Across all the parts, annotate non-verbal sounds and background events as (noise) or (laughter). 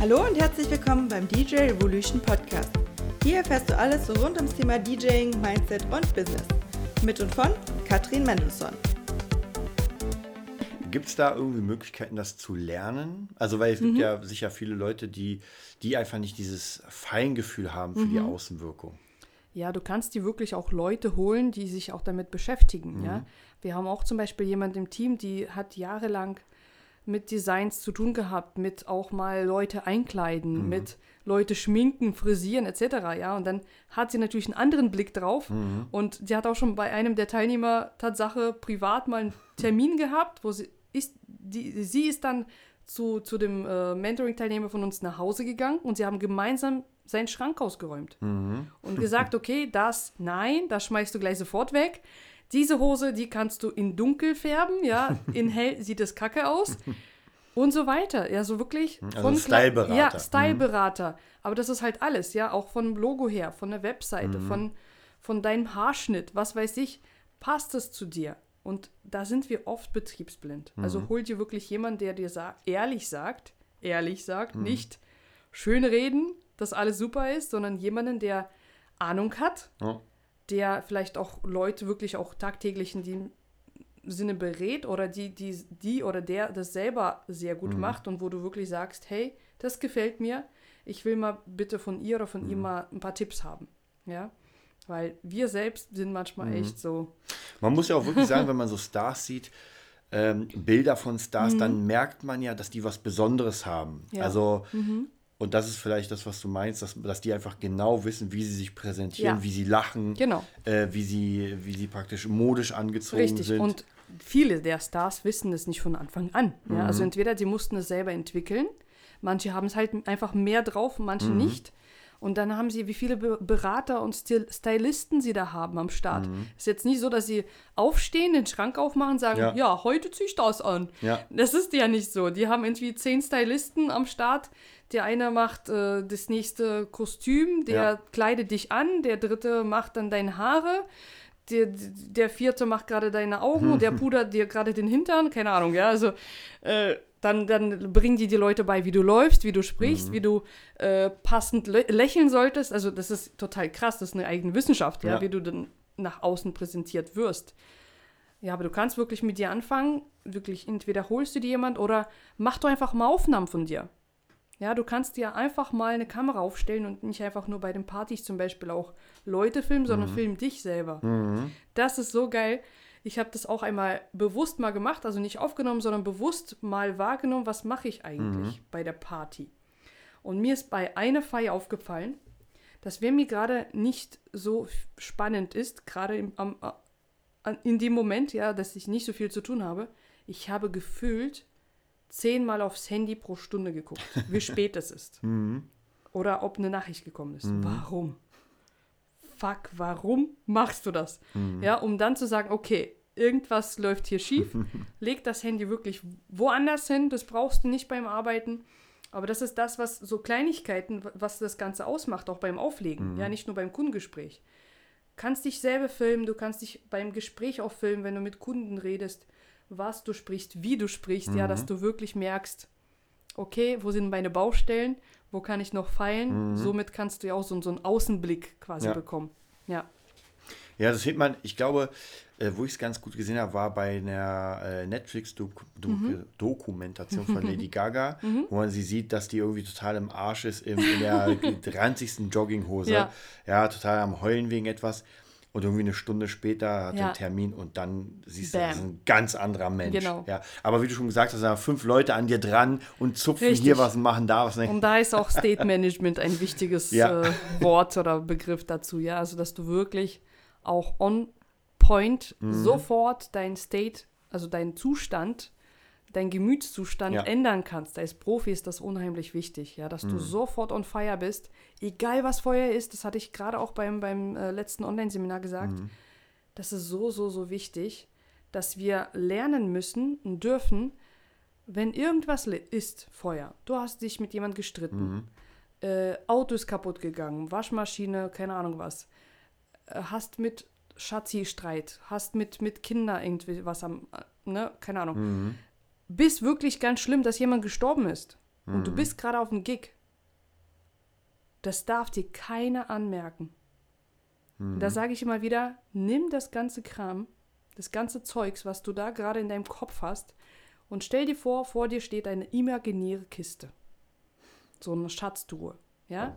Hallo und herzlich willkommen beim DJ Revolution Podcast. Hier erfährst du alles rund ums Thema DJing, Mindset und Business. Mit und von Katrin Mendelssohn. Gibt es da irgendwie Möglichkeiten, das zu lernen? Also, weil es gibt Mhm. ja sicher viele Leute, die, die einfach nicht dieses Feingefühl haben für Mhm. die Außenwirkung. Ja, du kannst dir wirklich auch Leute holen, die sich auch damit beschäftigen. Mhm. Ja? Wir haben auch zum Beispiel jemanden im Team, die hat jahrelang mit Designs zu tun gehabt, mit auch mal Leute einkleiden, Mhm. mit Leute schminken, frisieren etc. Ja, und dann hat sie natürlich einen anderen Blick drauf Mhm. und sie hat auch schon bei einem der Teilnehmer Tatsache privat mal einen Termin gehabt, wo sie ist, die, sie ist dann zu, zu dem äh, Mentoring-Teilnehmer von uns nach Hause gegangen und sie haben gemeinsam seinen Schrank ausgeräumt Mhm. und gesagt, okay, das, nein, das schmeißt du gleich sofort weg. Diese Hose, die kannst du in dunkel färben, ja, in (laughs) hell sieht es kacke aus und so weiter. Ja, so wirklich. Also von Styleberater. Ja, Mhm. Styleberater. Aber das ist halt alles, ja, auch vom Logo her, von der Webseite, Mhm. von, von deinem Haarschnitt, was weiß ich, passt es zu dir? Und da sind wir oft betriebsblind. Mhm. Also hol dir wirklich jemanden, der dir sa ehrlich sagt, ehrlich sagt, Mhm. nicht schön reden, dass alles super ist, sondern jemanden, der Ahnung hat, Ja. Der vielleicht auch Leute wirklich auch tagtäglich in dem Sinne berät oder die, die, die oder der das selber sehr gut macht und wo du wirklich sagst, hey, das gefällt mir, ich will mal bitte von ihr oder von ihm mal ein paar Tipps haben. Ja, weil wir selbst sind manchmal echt so, Man muss ja auch wirklich sagen, wenn man so Stars sieht, ähm, Bilder von Stars, dann merkt man ja, dass die was Besonderes haben. Mhm. Ja. Mhm. Also, und das ist vielleicht das, was du meinst, dass, dass die einfach genau wissen, wie sie sich präsentieren, Ja. wie sie lachen, Genau. äh, wie, sie, wie sie praktisch modisch angezogen Richtig. sind. Und viele der Stars wissen es nicht von Anfang an. Ja? Mhm. Also entweder die mussten es selber entwickeln, manche haben es halt einfach mehr drauf, manche Mhm. nicht. Und dann haben sie, wie viele Be Berater und Stylisten sie da haben am Start. Mhm. Ist jetzt nicht so, dass sie aufstehen, den Schrank aufmachen und sagen, Ja. ja, heute ziehe ich das an. Ja. Das ist ja nicht so. Die haben irgendwie zehn Stylisten am Start. Der eine macht äh, das nächste Kostüm, der Ja. kleidet dich an, der dritte macht dann deine Haare, der, der vierte macht gerade deine Augen und der (laughs) pudert dir gerade den Hintern, keine Ahnung, ja, also äh, dann, dann bringen die die Leute bei, wie du läufst, wie du sprichst, wie du äh, passend lä lächeln solltest, also das ist total krass, das ist eine eigene Wissenschaft, ja, Ja. wie du dann nach außen präsentiert wirst. Ja, aber du kannst wirklich mit dir anfangen, wirklich entweder holst du dir jemand oder mach doch einfach mal Aufnahmen von dir. Ja, du kannst dir einfach mal eine Kamera aufstellen und nicht einfach nur bei den Partys zum Beispiel auch Leute filmen, sondern film dich selber. Das ist so geil. Ich habe das auch einmal bewusst mal gemacht, also nicht aufgenommen, sondern bewusst mal wahrgenommen, was mache ich eigentlich bei der Party. Und mir ist bei einer Feier aufgefallen, dass wenn mir gerade nicht so spannend ist, gerade im, am, in dem Moment, ja, dass ich nicht so viel zu tun habe, ich habe gefühlt zehnmal aufs Handy pro Stunde geguckt, wie (laughs) spät es ist. Oder ob eine Nachricht gekommen ist. Warum? Fuck, warum machst du das? Ja, um dann zu sagen, okay, irgendwas läuft hier schief, (laughs) leg das Handy wirklich woanders hin, das brauchst du nicht beim Arbeiten. Aber das ist das, was so Kleinigkeiten, was das Ganze ausmacht, auch beim Auflegen, ja, nicht nur beim Kundengespräch. Kannst dich selber filmen, du kannst dich beim Gespräch auch filmen, wenn du mit Kunden redest, was du sprichst, wie du sprichst, ja, dass du wirklich merkst, okay, wo sind meine Baustellen, wo kann ich noch feilen? Somit kannst du ja auch so, so einen Außenblick quasi Ja. bekommen. Ja. Ja, das sieht man, ich glaube, äh, wo ich es ganz gut gesehen habe, war bei einer äh, Netflix-Dokumentation von (laughs) Lady Gaga, wo man sie sieht, dass die irgendwie total im Arsch ist, im, in der (laughs) ranzigsten Jogginghose. Ja. Ja. total am Heulen wegen etwas. Und irgendwie eine Stunde später hat er Ja. einen Termin und dann siehst du, Bam. das ist ein ganz anderer Mensch. Genau. Ja. Aber wie du schon gesagt hast, da sind fünf Leute an dir dran und zupfen Richtig. hier was und machen da was. Und da ist auch State Management ein wichtiges Ja. äh, Wort oder Begriff dazu, ja. Also, dass du wirklich auch on point Mhm. sofort dein State, also deinen Zustand, dein Gemütszustand Ja. ändern kannst. Als Profi ist das unheimlich wichtig, ja, dass du sofort on fire bist. Egal was Feuer ist, das hatte ich gerade auch beim, beim äh, letzten Online-Seminar gesagt. Das ist so, so, so wichtig, dass wir lernen müssen und dürfen, wenn irgendwas ist, Feuer, du hast dich mit jemand gestritten, äh, Auto ist kaputt gegangen, Waschmaschine, keine Ahnung was, äh, hast mit Schatzi Streit, hast mit, mit Kindern irgendwie was am, äh, ne, keine Ahnung, bis wirklich ganz schlimm, dass jemand gestorben ist. und du bist gerade auf dem Gig, das darf dir keiner anmerken. Und da sage ich immer wieder, nimm das ganze Kram, das ganze Zeugs, was du da gerade in deinem Kopf hast, und stell dir vor, vor dir steht eine imaginäre Kiste. So eine Schatztruhe, ja?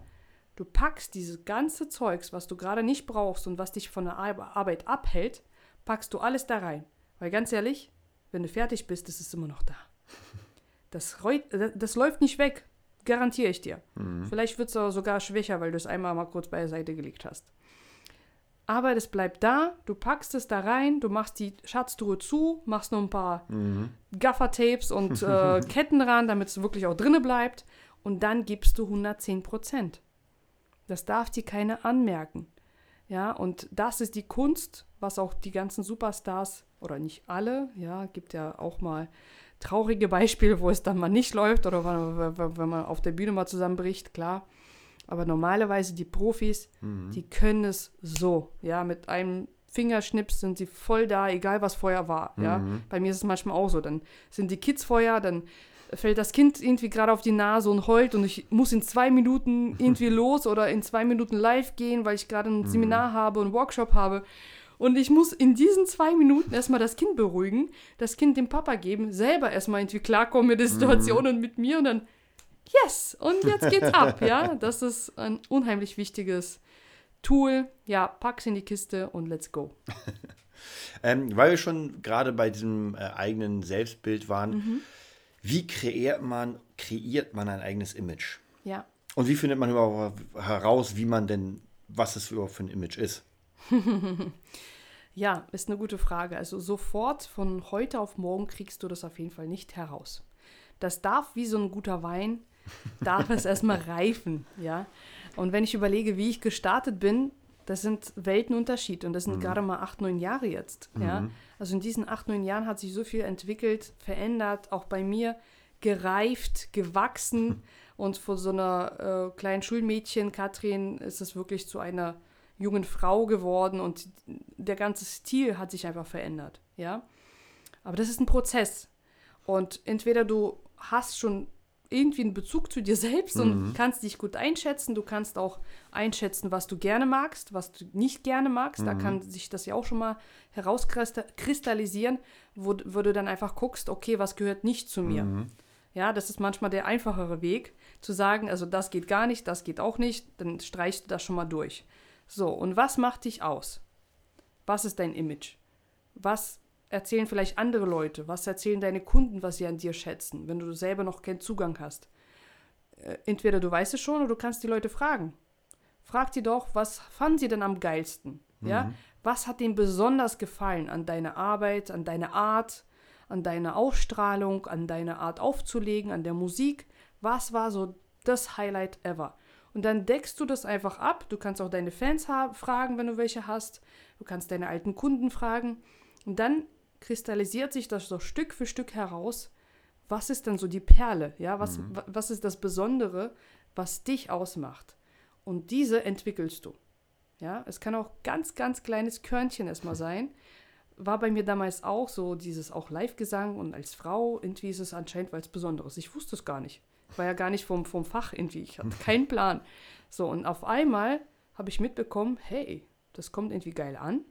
Du packst dieses ganze Zeugs, was du gerade nicht brauchst und was dich von der Ar- Arbeit abhält, packst du alles da rein. Weil ganz ehrlich, wenn du fertig bist, ist es immer noch da. Das, reu- das, läuft nicht weg, garantiere ich dir. Vielleicht wird es sogar schwächer, weil du es einmal mal kurz beiseite gelegt hast. Aber das bleibt da, du packst es da rein, du machst die Schatztruhe zu, machst noch ein paar Gaffertapes und (laughs) äh, Ketten ran, damit es wirklich auch drinne bleibt. Und dann gibst du 110 Prozent. Das darf dir keiner anmerken. Ja, und das ist die Kunst, was auch die ganzen Superstars, oder nicht alle, ja, gibt ja auch mal traurige Beispiele, wo es dann mal nicht läuft oder wenn, wenn- man auf der Bühne mal zusammenbricht, klar. Aber normalerweise die Profis, die können es so, ja, mit einem Fingerschnips sind sie voll da, egal was vorher war, ja. Bei mir ist es manchmal auch so, dann sind die Kids vorher, dann fällt das Kind irgendwie gerade auf die Nase und heult und ich muss in zwei Minuten (laughs) irgendwie los oder in zwei Minuten live gehen, weil ich gerade ein Seminar habe und einen Workshop habe. Und ich muss in diesen zwei Minuten erstmal das Kind beruhigen, das Kind dem Papa geben, selber erstmal irgendwie klarkommen mit der Situation und mit mir und dann, yes, und jetzt geht's ab, (laughs) ja. Das ist ein unheimlich wichtiges Tool. Ja, pack's in die Kiste und let's go. (laughs) Ähm, weil wir schon gerade bei diesem äh, eigenen Selbstbild waren, wie kreiert man, kreiert man ein eigenes Image? Ja. Und wie findet man überhaupt heraus, wie man denn, was es überhaupt für ein Image ist? (laughs) Ja, ist eine gute Frage. Also sofort von heute auf morgen kriegst du das auf jeden Fall nicht heraus. Das darf wie so ein guter Wein, darf es erstmal (laughs) reifen, ja. Und wenn ich überlege, wie ich gestartet bin, das sind Weltenunterschied und das sind gerade mal acht, neun Jahre jetzt, ja. Also in diesen acht, neun Jahren hat sich so viel entwickelt, verändert, auch bei mir gereift, gewachsen (laughs) und von so einer äh, kleinen Schulmädchen, Katrin, ist es wirklich zu einer jungen Frau geworden und der ganze Stil hat sich einfach verändert, ja. Aber das ist ein Prozess. Und entweder du hast schon irgendwie einen Bezug zu dir selbst und kannst dich gut einschätzen. Du kannst auch einschätzen, was du gerne magst, was du nicht gerne magst. Da kann sich das ja auch schon mal herauskristallisieren, wo, wo du dann einfach guckst, okay, was gehört nicht zu mir. Ja, das ist manchmal der einfachere Weg, zu sagen, also das geht gar nicht, das geht auch nicht, dann streichst du das schon mal durch. So, und was macht dich aus? Was ist dein Image? Was erzählen vielleicht andere Leute? Was erzählen deine Kunden, was sie an dir schätzen, wenn du selber noch keinen Zugang hast? Äh, Entweder du weißt es schon oder du kannst die Leute fragen. Frag die doch, was fanden sie denn am geilsten? Ja? Was hat ihnen besonders gefallen an deiner Arbeit, an deiner Art, an deiner Ausstrahlung, an deiner Art aufzulegen, an der Musik? Was war so das Highlight ever? Und dann deckst du das einfach ab. Du kannst auch deine Fans fragen, wenn du welche hast. Du kannst deine alten Kunden fragen. Und dann kristallisiert sich das so Stück für Stück heraus. Was ist denn so die Perle? Ja, was, wa- was ist das Besondere, was dich ausmacht? Und diese entwickelst du. Ja, es kann auch ganz, ganz kleines Körnchen erstmal sein. War bei mir damals auch so, dieses auch Live-Gesang und als Frau, irgendwie ist es anscheinend was Besonderes. Ich wusste es gar nicht. Ich war ja gar nicht vom, vom Fach irgendwie. Ich hatte (laughs) keinen Plan. So, und auf einmal habe ich mitbekommen, hey, das kommt irgendwie geil an.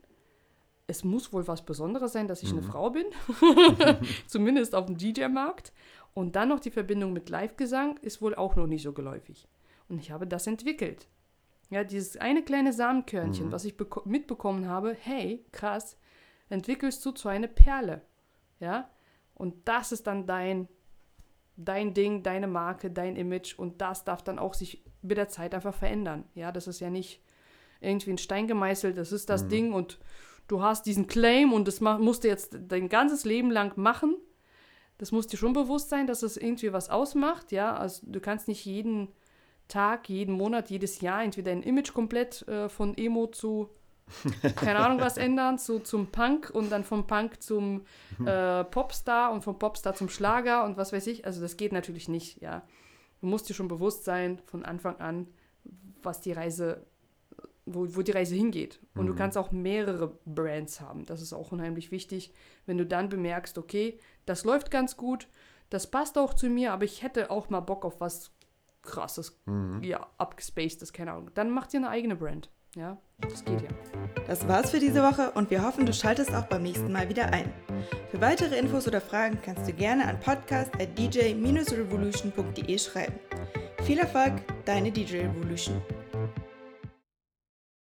Es muss wohl was Besonderes sein, dass ich eine Frau bin. (laughs) (laughs) Zumindest auf dem DJ-Markt. Und dann noch die Verbindung mit Live-Gesang ist wohl auch noch nicht so geläufig. Und ich habe das entwickelt. Ja, dieses eine kleine Samenkörnchen, was ich beko- mitbekommen habe, hey, krass, entwickelst du zu einer Perle. Ja, und das ist dann dein, dein Ding, deine Marke, dein Image und das darf dann auch sich mit der Zeit einfach verändern. Ja, das ist ja nicht irgendwie ein Stein gemeißelt, das ist das Ding und du hast diesen Claim und das musst du jetzt dein ganzes Leben lang machen. Das muss dir schon bewusst sein, dass es irgendwie was ausmacht, ja. Also du kannst nicht jeden Tag, jeden Monat, jedes Jahr entweder dein Image komplett äh, von Emo zu (laughs) keine Ahnung was ändern, zu, zum Punk und dann vom Punk zum äh, Popstar und vom Popstar zum Schlager und was weiß ich. Also das geht natürlich nicht, ja. Du musst dir schon bewusst sein von Anfang an, was die Reise, wo, wo die Reise hingeht. Und du kannst auch mehrere Brands haben. Das ist auch unheimlich wichtig, wenn du dann bemerkst, okay, das läuft ganz gut, das passt auch zu mir, aber ich hätte auch mal Bock auf was krasses, ja, abgespacedes, keine Ahnung. Dann macht ihr eine eigene Brand. Ja, das geht ja. Das war's für diese Woche und wir hoffen, du schaltest auch beim nächsten Mal wieder ein. Für weitere Infos oder Fragen kannst du gerne an podcast.dj-revolution.de schreiben. Viel Erfolg, deine DJ Revolution.